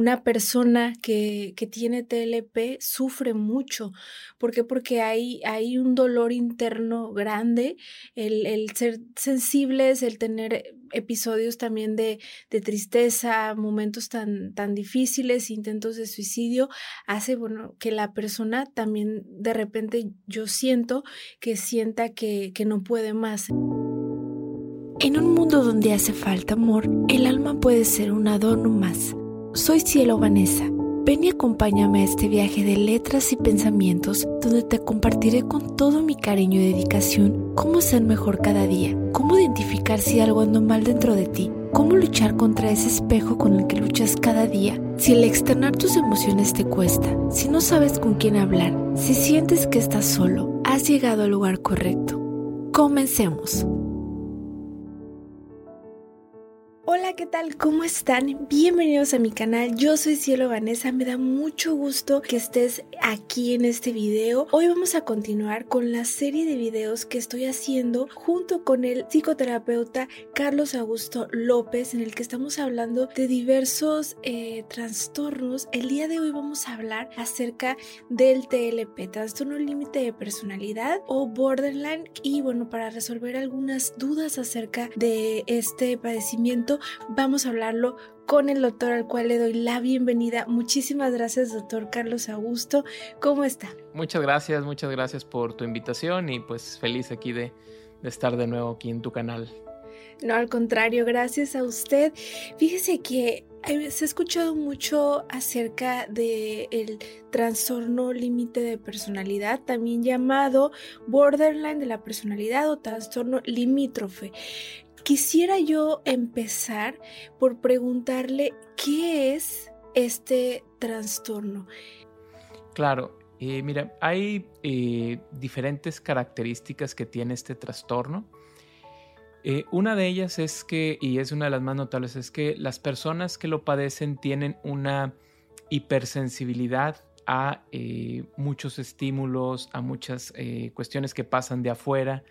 una persona que, que, tiene TLP sufre mucho. ¿Por qué? Porque hay, hay un dolor interno grande, el, el ser sensibles, el tener episodios también de, de, tristeza, momentos tan, tan difíciles, intentos de suicidio, hace bueno, que la persona también de repente yo siento que sienta que, que no puede más. En un mundo donde hace falta amor, el alma puede ser un adorno más. Soy Cielo Vanessa. Ven y acompáñame a este viaje de letras y pensamientos donde te compartiré con todo mi cariño y dedicación cómo ser mejor cada día, cómo identificar si algo anda mal dentro de ti, cómo luchar contra ese espejo con el que luchas cada día. Si el externar tus emociones te cuesta, si no sabes con quién hablar, si sientes que estás solo, has llegado al lugar correcto. Comencemos. ¿Qué tal? ¿Cómo están? Bienvenidos a mi canal. Yo soy Cielo Vanessa. Me da mucho gusto que estés aquí en este video. Hoy vamos a continuar con la serie de videos que estoy haciendo junto con el psicoterapeuta Carlos Augusto López, en el que estamos hablando de diversos eh, trastornos. El día de hoy vamos a hablar acerca del TLP, trastorno límite de personalidad o borderline. Y bueno, para resolver algunas dudas acerca de este padecimiento, vamos a hablarlo con el doctor al cual le doy la bienvenida. Muchísimas gracias, doctor Carlos Augusto. ¿Cómo está? Muchas gracias, muchas gracias por tu invitación y pues feliz aquí de, estar de nuevo aquí en tu canal. No, al contrario, gracias a usted. Fíjese que se ha escuchado mucho acerca del el trastorno límite de personalidad, también llamado borderline de la personalidad o trastorno limítrofe. Quisiera yo empezar por preguntarle qué es este trastorno. Claro, eh, mira, hay eh, diferentes características que tiene este trastorno. Eh, una de ellas es que, y es una de las más notables, es que las personas que lo padecen tienen una hipersensibilidad a muchos estímulos, a muchas cuestiones que pasan de afuera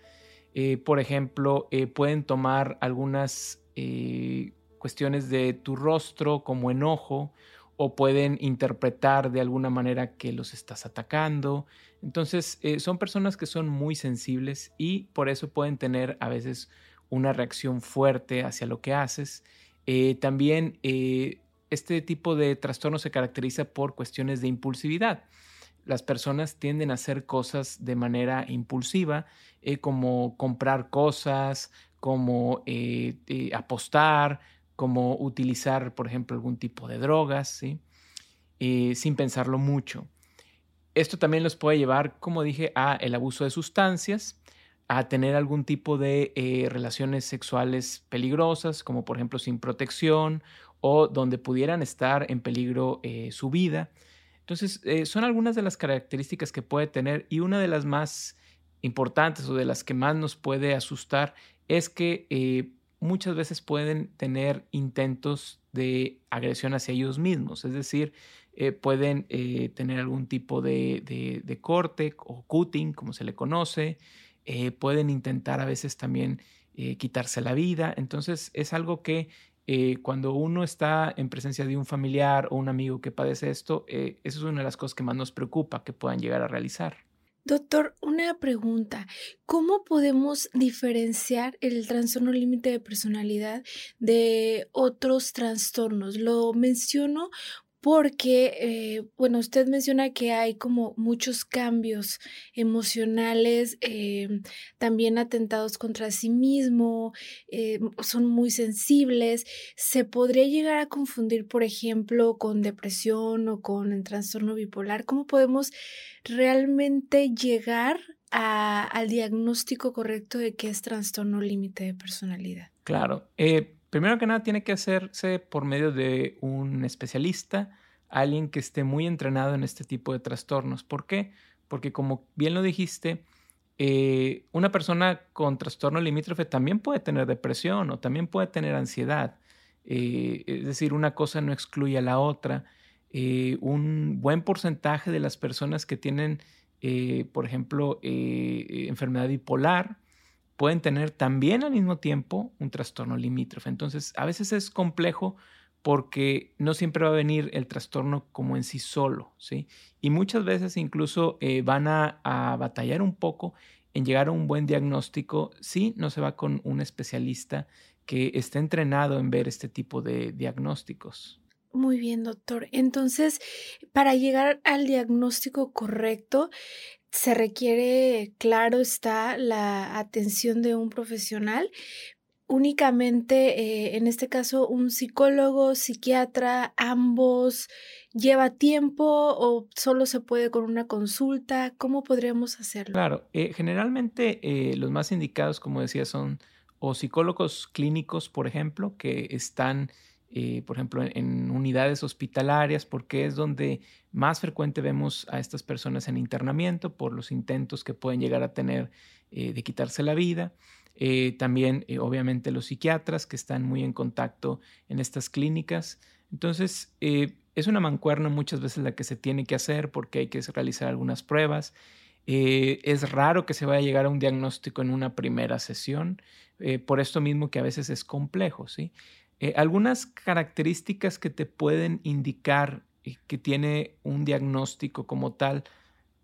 eh, por ejemplo, eh, pueden tomar algunas eh, cuestiones de tu rostro como enojo o pueden interpretar de alguna manera que los estás atacando. Entonces, son personas que son muy sensibles y por eso pueden tener a veces una reacción fuerte hacia lo que haces. también este tipo de trastorno se caracteriza por cuestiones de impulsividad las personas tienden a hacer cosas de manera impulsiva, eh, como comprar cosas, como eh, eh, apostar, como utilizar, por ejemplo, algún tipo de drogas, sin pensarlo mucho. Esto también los puede llevar, como dije, a el abuso de sustancias, a tener algún tipo de relaciones sexuales peligrosas, como por ejemplo sin protección o donde pudieran estar en peligro su vida. Entonces, eh, son algunas de las características que puede tener y una de las más importantes o de las que más nos puede asustar es que eh, muchas veces pueden tener intentos de agresión hacia ellos mismos, es decir, eh, pueden tener algún tipo de, de, corte o cutting, como se le conoce, pueden intentar a veces también quitarse la vida, entonces es algo que eh, cuando uno está en presencia de un familiar o un amigo que padece esto, eh, eso es una de las cosas que más nos preocupa que puedan llegar a realizar. Doctor, una pregunta. ¿Cómo podemos diferenciar el trastorno límite de personalidad de otros trastornos? Lo menciono porque, eh, bueno, usted menciona que hay como muchos cambios emocionales, eh, también atentados contra sí mismo, eh, son muy sensibles. ¿Se podría llegar a confundir, por ejemplo, con depresión o con el trastorno bipolar? ¿Cómo podemos realmente llegar al diagnóstico correcto de qué es trastorno límite de personalidad? Claro. Primero que nada, tiene que hacerse por medio de un especialista, alguien que esté muy entrenado en este tipo de trastornos. ¿Por qué? Porque como bien lo dijiste, eh, una persona con trastorno limítrofe también puede tener depresión o también puede tener ansiedad. Eh, es decir, una cosa no excluye a la otra. Eh, un buen porcentaje de las personas que tienen, por ejemplo, enfermedad bipolar, pueden tener también al mismo tiempo un trastorno limítrofe. Entonces, a veces es complejo porque no siempre va a venir el trastorno como en sí solo, ¿sí? Y muchas veces incluso eh, van a, a, batallar un poco en llegar a un buen diagnóstico si no se va con un especialista que esté entrenado en ver este tipo de diagnósticos. Muy bien, doctor. Entonces, para llegar al diagnóstico correcto, se requiere, claro está, la atención de un profesional, únicamente, eh, en este caso, un psicólogo, psiquiatra, ambos, lleva tiempo o solo se puede con una consulta? ¿Cómo podríamos hacerlo? Claro, eh, generalmente eh, los más indicados, como decía, son o psicólogos clínicos, por ejemplo, que están, por ejemplo, en, unidades hospitalarias, porque es donde más frecuente vemos a estas personas en internamiento por los intentos que pueden llegar a tener de quitarse la vida. Eh, también, eh, obviamente, los psiquiatras que están muy en contacto en estas clínicas. Entonces, eh, es una mancuerna muchas veces la que se tiene que hacer porque hay que realizar algunas pruebas. es raro que se vaya a llegar a un diagnóstico en una primera sesión, por esto mismo que a veces es complejo. ¿sí? Algunas características que te pueden indicar que tiene un diagnóstico como tal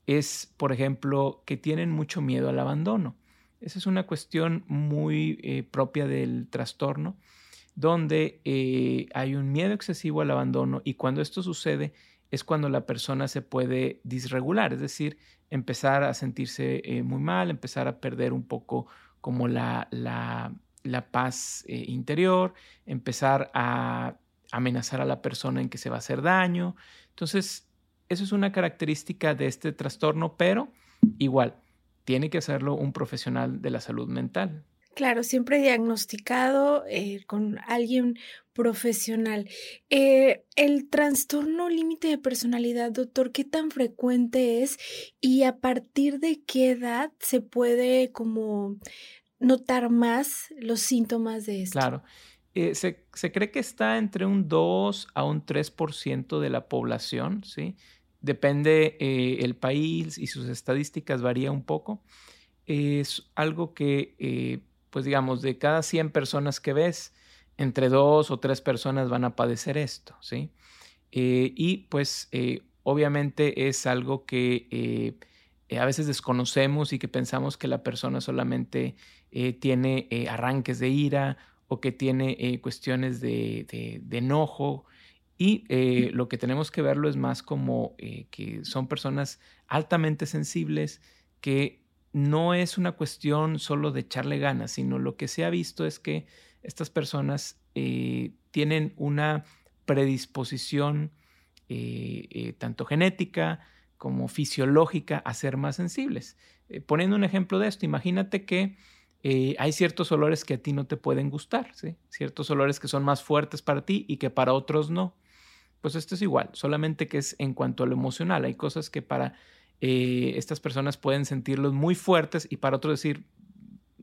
es, por ejemplo, que tienen mucho miedo al abandono. Esa es una cuestión muy eh, propia del trastorno, donde eh, hay un miedo excesivo al abandono y cuando esto sucede es cuando la persona se puede disregular, es decir, empezar a sentirse eh, muy mal, empezar a perder un poco como la, la, la paz interior, empezar a amenazar a la persona en que se va a hacer daño. Entonces, eso es una característica de este trastorno, pero igual, tiene que hacerlo un profesional de la salud mental. Claro, siempre diagnosticado eh, con alguien profesional. Eh, el trastorno límite de personalidad, doctor, ¿qué tan frecuente es y a partir de qué edad se puede como notar más los síntomas de esto? Claro. Eh, se, se, cree que está entre un 2 a un 3% de la población, ¿sí? Depende eh, el país y sus estadísticas varía un poco. Es algo que, eh, pues digamos, de cada 100 personas que ves, entre dos o tres personas van a padecer esto, ¿sí? Y pues obviamente es algo que a veces desconocemos y que pensamos que la persona solamente tiene arranques de ira o que tiene cuestiones de, de enojo. Y eh, lo que tenemos que verlo es más como eh, que son personas altamente sensibles, que no es una cuestión solo de echarle ganas, sino lo que se ha visto es que estas personas eh, tienen una predisposición tanto genética como fisiológica a ser más sensibles. poniendo un ejemplo de esto, imagínate que hay ciertos olores que a ti no te pueden gustar, ciertos olores que son más fuertes para ti y que para otros no pues esto es igual, solamente que es en cuanto a lo emocional. Hay cosas que para eh, estas personas pueden sentirlos muy fuertes y para otros decir,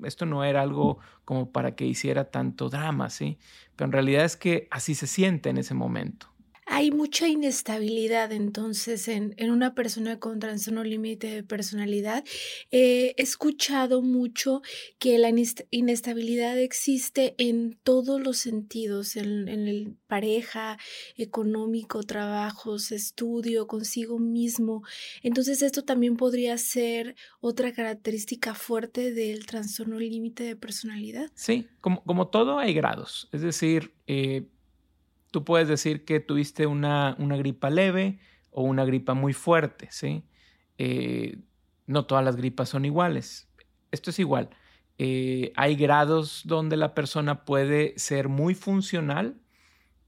esto no era algo como para que hiciera tanto drama, ¿sí? Pero en realidad es que así se siente en ese momento. Hay mucha inestabilidad entonces en, una persona con trastorno límite de personalidad. he escuchado mucho que la inestabilidad existe en todos los sentidos, en, el pareja, económico, trabajos, estudio, consigo mismo. Entonces esto también podría ser otra característica fuerte del trastorno límite de personalidad. Sí, como, como todo hay grados. Es decir, eh, Tú puedes decir que tuviste una, gripa leve o una gripa muy fuerte, ¿sí? Eh, no todas las gripas son iguales. Esto es igual. Eh, hay grados donde la persona puede ser muy funcional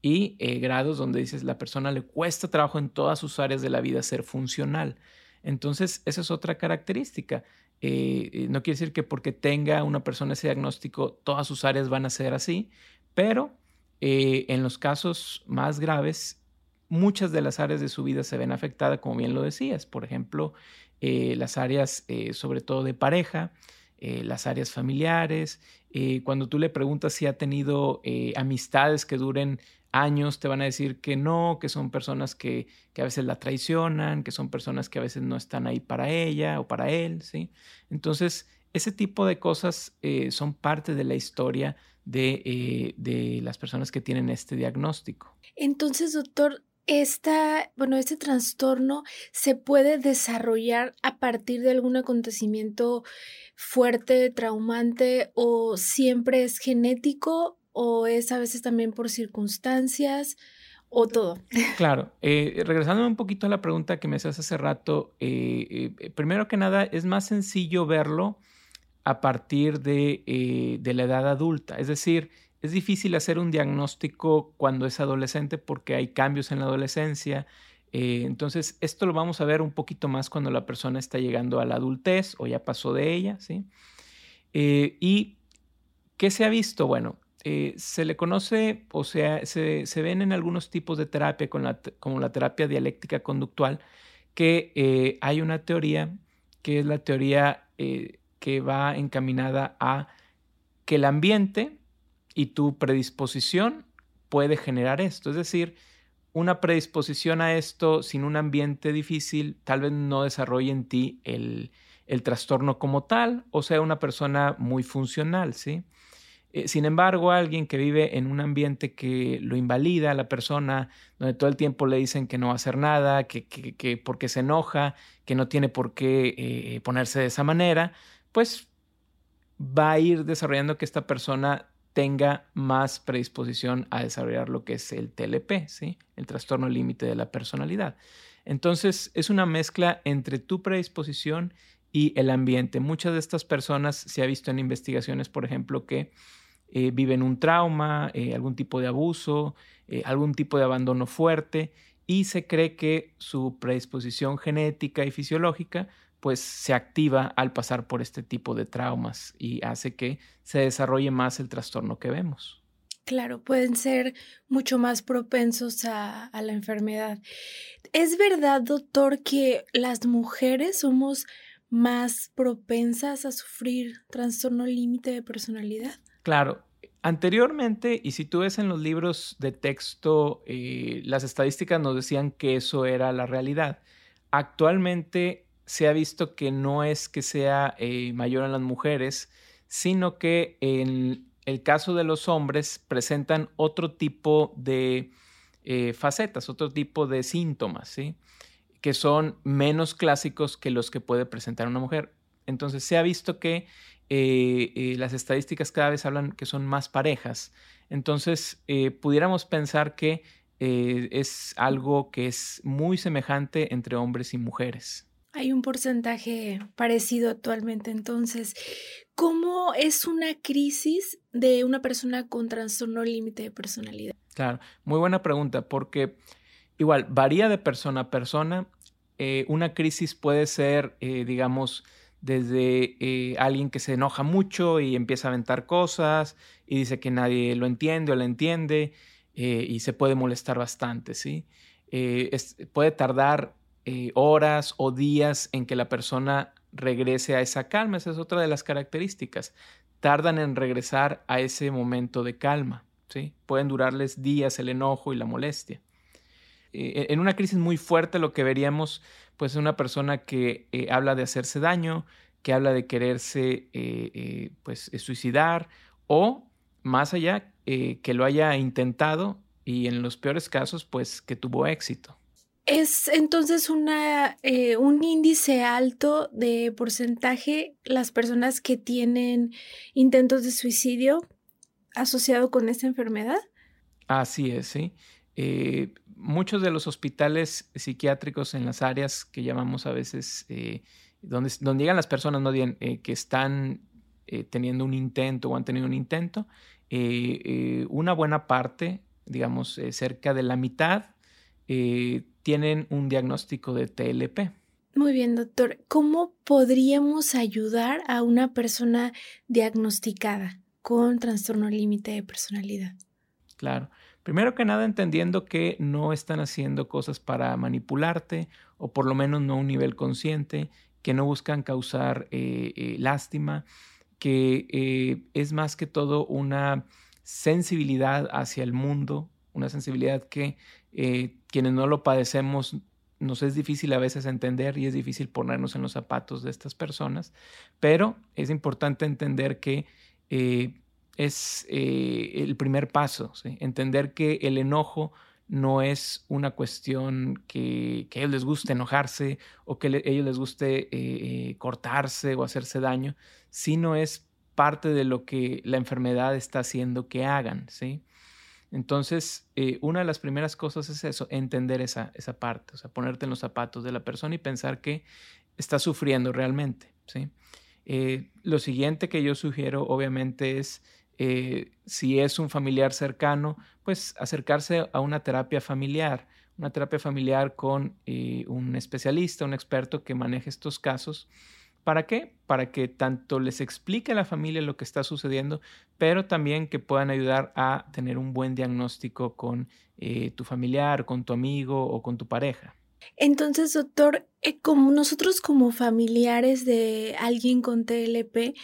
y eh, grados donde dices la persona le cuesta trabajo en todas sus áreas de la vida ser funcional. Entonces, esa es otra característica. no quiere decir que porque tenga una persona ese diagnóstico, todas sus áreas van a ser así, pero eh, en los casos más graves, muchas de las áreas de su vida se ven afectadas, como bien lo decías. Por ejemplo, eh, las áreas eh, sobre todo de pareja, las áreas familiares. cuando tú le preguntas si ha tenido amistades que duren años, te van a decir que no, que son personas que, que, a veces la traicionan, que son personas que a veces no están ahí para ella o para él, ¿sí? Entonces, ese tipo de cosas eh, son parte de la historia de, de, las personas que tienen este diagnóstico. Entonces, doctor, esta, bueno, este trastorno se puede desarrollar a partir de algún acontecimiento fuerte, traumante, o siempre es genético, o es a veces también por circunstancias, o todo. Claro, eh, regresando un poquito a la pregunta que me hacías hace rato, eh, eh, primero que nada es más sencillo verlo a partir de, de la edad adulta, es decir, es difícil hacer un diagnóstico cuando es adolescente porque hay cambios en la adolescencia. Eh, entonces, esto lo vamos a ver un poquito más cuando la persona está llegando a la adultez o ya pasó de ella, ¿sí? Eh, ¿Y qué se ha visto? Bueno, eh, se le conoce, o sea, se, ven en algunos tipos de terapia, como la terapia dialéctica conductual, que hay una teoría que es la teoría que va encaminada a que el ambiente y tu predisposición puede generar esto. Es decir, una predisposición a esto sin un ambiente difícil tal vez no desarrolle en ti el, trastorno como tal o sea una persona muy funcional, ¿sí? Eh, sin embargo, alguien que vive en un ambiente que lo invalida a la persona, donde todo el tiempo le dicen que no va a hacer nada, que, que, porque se enoja, que no tiene por qué eh, ponerse de esa manera, pues va a ir desarrollando que esta persona tenga más predisposición a desarrollar lo que es el TLP, ¿sí? el trastorno límite de la personalidad. Entonces, es una mezcla entre tu predisposición y el ambiente. Muchas de estas personas se ha visto en investigaciones, por ejemplo, que eh, viven un trauma, eh, algún tipo de abuso, eh, algún tipo de abandono fuerte y se cree que su predisposición genética y fisiológica pues se activa al pasar por este tipo de traumas y hace que se desarrolle más el trastorno que vemos. Claro, pueden ser mucho más propensos a, la enfermedad. ¿Es verdad, doctor, que las mujeres somos más propensas a sufrir trastorno límite de personalidad? Claro. Anteriormente, y si tú ves en los libros de texto, eh, las estadísticas nos decían que eso era la realidad. Actualmente se ha visto que no es que sea eh, mayor en las mujeres, sino que en el caso de los hombres presentan otro tipo de eh, facetas, otro tipo de síntomas, ¿sí? que son menos clásicos que los que puede presentar una mujer. Entonces se ha visto que eh, las estadísticas cada vez hablan que son más parejas. Entonces pudiéramos pensar que es algo que es muy semejante entre hombres y mujeres. Hay un porcentaje parecido actualmente. Entonces, ¿cómo es una crisis de una persona con trastorno límite de personalidad? Claro, muy buena pregunta, porque igual varía de persona a persona. Eh, una crisis puede ser, eh, digamos, desde eh, alguien que se enoja mucho y empieza a aventar cosas y dice que nadie lo entiende o la entiende y se puede molestar bastante, ¿sí? puede tardar eh, horas o días en que la persona regrese a esa calma. Esa es otra de las características. Tardan en regresar a ese momento de calma. ¿sí? Pueden durarles días el enojo y la molestia. Eh, en una crisis muy fuerte lo que veríamos pues es una persona que eh, habla de hacerse daño, que habla de quererse pues suicidar o más allá que lo haya intentado y en los peores casos pues que tuvo éxito. Es entonces una, eh, un índice alto de porcentaje las personas que tienen intentos de suicidio asociado con esta enfermedad. Así es, sí. Eh, muchos de los hospitales psiquiátricos en las áreas que llamamos a veces, eh, donde, donde, llegan las personas no que están teniendo un intento o han tenido un intento, una buena parte, digamos, cerca de la mitad, tienen un diagnóstico de TLP. Muy bien, doctor. ¿Cómo podríamos ayudar a una persona diagnosticada con trastorno límite de personalidad? Claro. Primero que nada, entendiendo que no están haciendo cosas para manipularte, o por lo menos no a un nivel consciente, que no buscan causar eh, eh, lástima, que eh, es más que todo una sensibilidad hacia el mundo, una sensibilidad que eh, quienes no lo padecemos nos es difícil a veces entender y es difícil ponernos en los zapatos de estas personas, pero es importante entender que eh, es eh, el primer paso, entender que el enojo no es una cuestión que, a ellos les guste enojarse o que a ellos les guste cortarse o hacerse daño, sino es parte de lo que la enfermedad está haciendo que hagan, ¿sí? Entonces, eh, una de las primeras cosas es eso, entender esa, esa parte, o sea, ponerte en los zapatos de la persona y pensar que está sufriendo realmente, ¿sí? Eh, lo siguiente que yo sugiero, obviamente, es eh, si es un familiar cercano, pues acercarse a una terapia familiar, una terapia familiar con un especialista, un experto que maneje estos casos ¿Para qué? Para que tanto les explique a la familia lo que está sucediendo, pero también que puedan ayudar a tener un buen diagnóstico con eh, tu familiar, con tu amigo o con tu pareja. Entonces, doctor, como nosotros como familiares de alguien con TLP,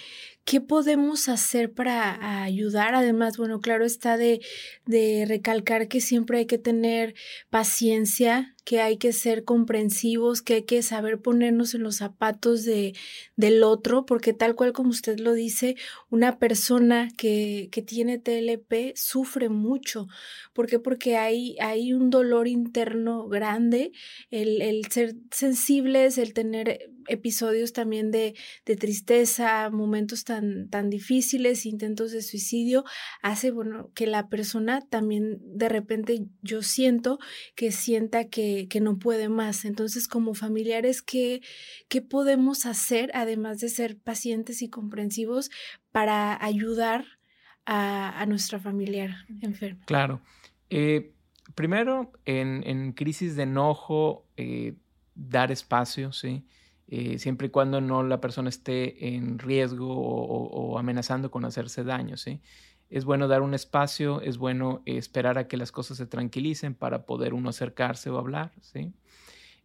¿qué podemos hacer para ayudar? Además, bueno, claro está de, de recalcar que siempre hay que tener paciencia, que hay que ser comprensivos, que hay que saber ponernos en los zapatos de, del otro, porque tal cual como usted lo dice, una persona que, que tiene TLP sufre mucho. ¿Por qué? Porque hay, hay un dolor interno grande, el, el ser sensibles, el tener episodios también de, de tristeza, momentos tan, tan difíciles, intentos de suicidio, hace, bueno, que la persona también de repente yo siento que sienta que, que no puede más. Entonces, como familiares, ¿qué, ¿qué podemos hacer, además de ser pacientes y comprensivos, para ayudar a, a nuestra familiar enferma? Claro. Eh, primero, en, en, crisis de enojo, eh, dar espacio, ¿sí? Eh, siempre y cuando no la persona esté en riesgo o, amenazando con hacerse daño, ¿sí? Es bueno dar un espacio, es bueno esperar a que las cosas se tranquilicen para poder uno acercarse o hablar, ¿sí?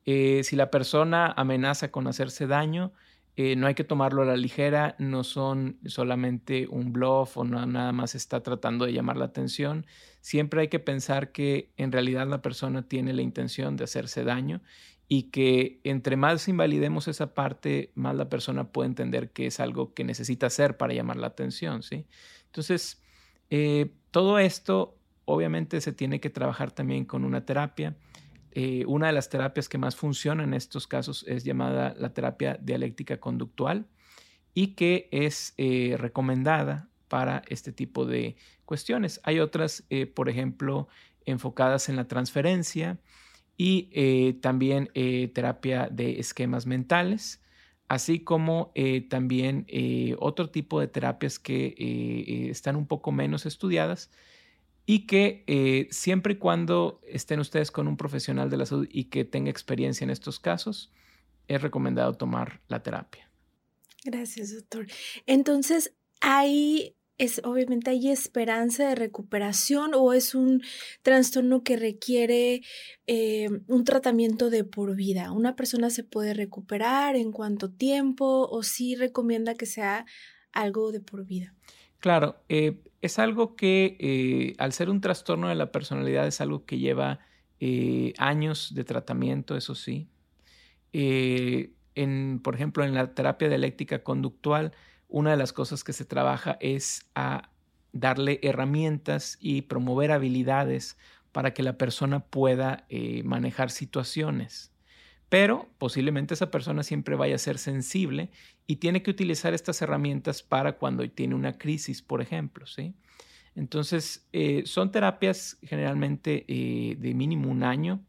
Eh, si la persona amenaza con hacerse daño, eh, no hay que tomarlo a la ligera, no son solamente un bluff o nada más está tratando de llamar la atención. Siempre hay que pensar que en realidad la persona tiene la intención de hacerse daño y que entre más invalidemos esa parte, más la persona puede entender que es algo que necesita hacer para llamar la atención, ¿sí? Entonces, eh, todo esto obviamente se tiene que trabajar también con una terapia. Eh, una de las terapias que más funciona en estos casos es llamada la terapia dialéctica conductual y que es eh, recomendada para este tipo de cuestiones. Hay otras, por ejemplo, enfocadas en la transferencia, y eh, también eh, terapia de esquemas mentales, así como eh, también otro tipo de terapias que están un poco menos estudiadas y que siempre y cuando estén ustedes con un profesional de la salud y que tenga experiencia en estos casos, es recomendado tomar la terapia. Gracias, doctor. Entonces, hay es obviamente hay esperanza de recuperación o es un trastorno que requiere eh, un tratamiento de por vida. Una persona se puede recuperar en cuánto tiempo o si recomienda que sea algo de por vida. Claro, eh, es algo que eh, al ser un trastorno de la personalidad es algo que lleva años de tratamiento, eso sí. en, por ejemplo, en la terapia dialéctica conductual, una de las cosas que se trabaja es a darle herramientas y promover habilidades para que la persona pueda eh, manejar situaciones. Pero posiblemente esa persona siempre vaya a ser sensible y tiene que utilizar estas herramientas para cuando tiene una crisis, por ejemplo. ¿sí? Entonces, eh, son terapias generalmente eh, de mínimo un año,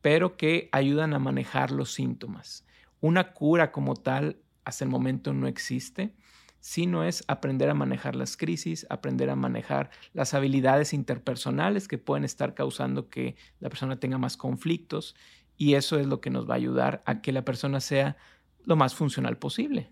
pero que ayudan a manejar los síntomas. Una cura como tal hasta el momento no existe, sino es aprender a manejar las crisis, aprender a manejar las habilidades interpersonales que pueden estar causando que la persona tenga más conflictos y eso es lo que nos va a ayudar a que la persona sea lo más funcional posible.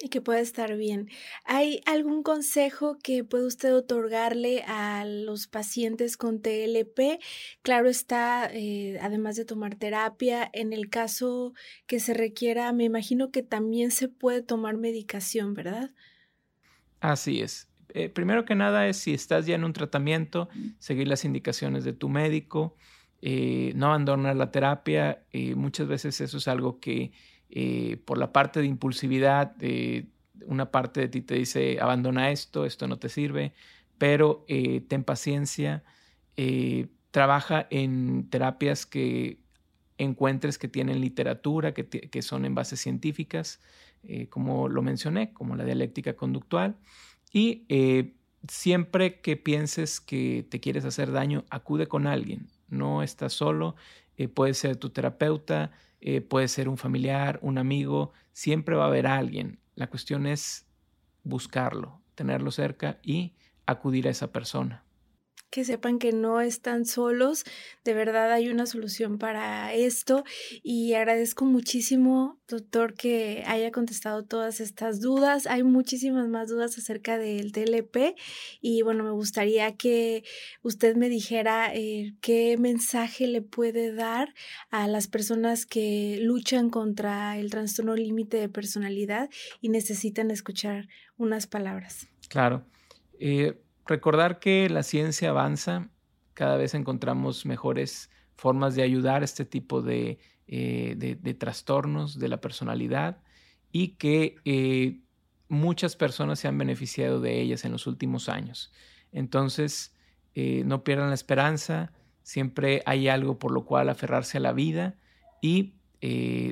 Y que pueda estar bien. ¿Hay algún consejo que puede usted otorgarle a los pacientes con TLP? Claro está, eh, además de tomar terapia, en el caso que se requiera, me imagino que también se puede tomar medicación, ¿verdad? Así es. Eh, primero que nada es si estás ya en un tratamiento, seguir las indicaciones de tu médico. eh, no abandonar la terapia. Muchas veces eso es algo que por la parte de impulsividad, una parte de ti te dice, abandona esto, esto no te sirve, pero ten paciencia, trabaja en terapias que encuentres que tienen literatura, que, que son en bases científicas, como lo mencioné, como la dialéctica conductual. Y siempre que pienses que te quieres hacer daño, acude con alguien. No estás solo, eh, puede ser tu terapeuta, eh, puede ser un familiar, un amigo, siempre va a haber alguien. La cuestión es buscarlo, tenerlo cerca y acudir a esa persona que sepan que no están solos, de verdad hay una solución para esto y agradezco muchísimo, doctor, que haya contestado todas estas dudas. Hay muchísimas más dudas acerca del TLP y bueno, me gustaría que usted me dijera eh, qué mensaje le puede dar a las personas que luchan contra el trastorno límite de personalidad y necesitan escuchar unas palabras. Claro. Eh, Recordar que la ciencia avanza, cada vez encontramos mejores formas de ayudar a este tipo de, eh, trastornos de la personalidad y que eh, muchas personas se han beneficiado de ellas en los últimos años. Entonces, eh, no pierdan la esperanza, siempre hay algo por lo cual aferrarse a la vida y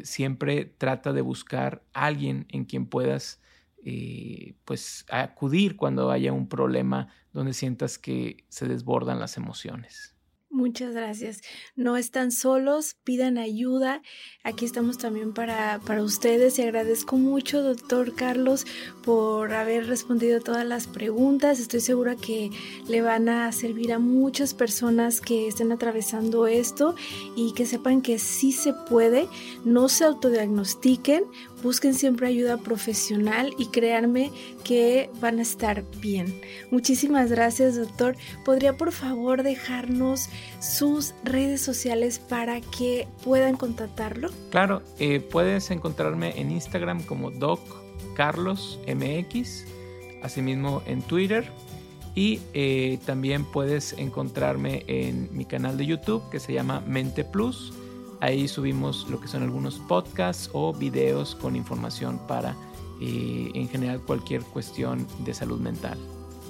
siempre trata de buscar a alguien en quien puedas eh, pues acudir cuando haya un problema donde sientas que se desbordan las emociones. Muchas gracias. No están solos, pidan ayuda. Aquí estamos también para, para ustedes y agradezco mucho, doctor Carlos, por haber respondido todas las preguntas. Estoy segura que le van a servir a muchas personas que estén atravesando esto y que sepan que sí se puede. No se autodiagnostiquen, busquen siempre ayuda profesional y créanme que van a estar bien. Muchísimas gracias, doctor. ¿Podría por favor dejarnos sus redes sociales para que puedan contactarlo? Claro, eh, puedes encontrarme en Instagram como Doc Carlos MX, asimismo en Twitter. Y eh, también puedes encontrarme en mi canal de YouTube que se llama Mente Plus Ahí subimos lo que son algunos podcasts o videos con información para, eh, en general, cualquier cuestión de salud mental.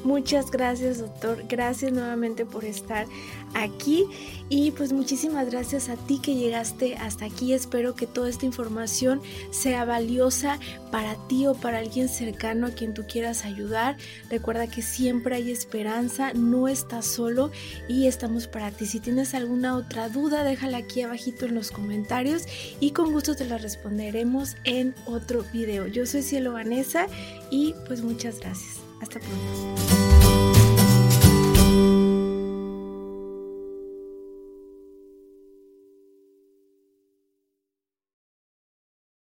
Muchas gracias, doctor. Gracias nuevamente por estar aquí y pues muchísimas gracias a ti que llegaste hasta aquí. Espero que toda esta información sea valiosa para ti o para alguien cercano a quien tú quieras ayudar. Recuerda que siempre hay esperanza, no estás solo y estamos para ti. Si tienes alguna otra duda, déjala aquí abajito en los comentarios y con gusto te la responderemos en otro video. Yo soy Cielo Vanessa y pues muchas gracias. Hasta pronto.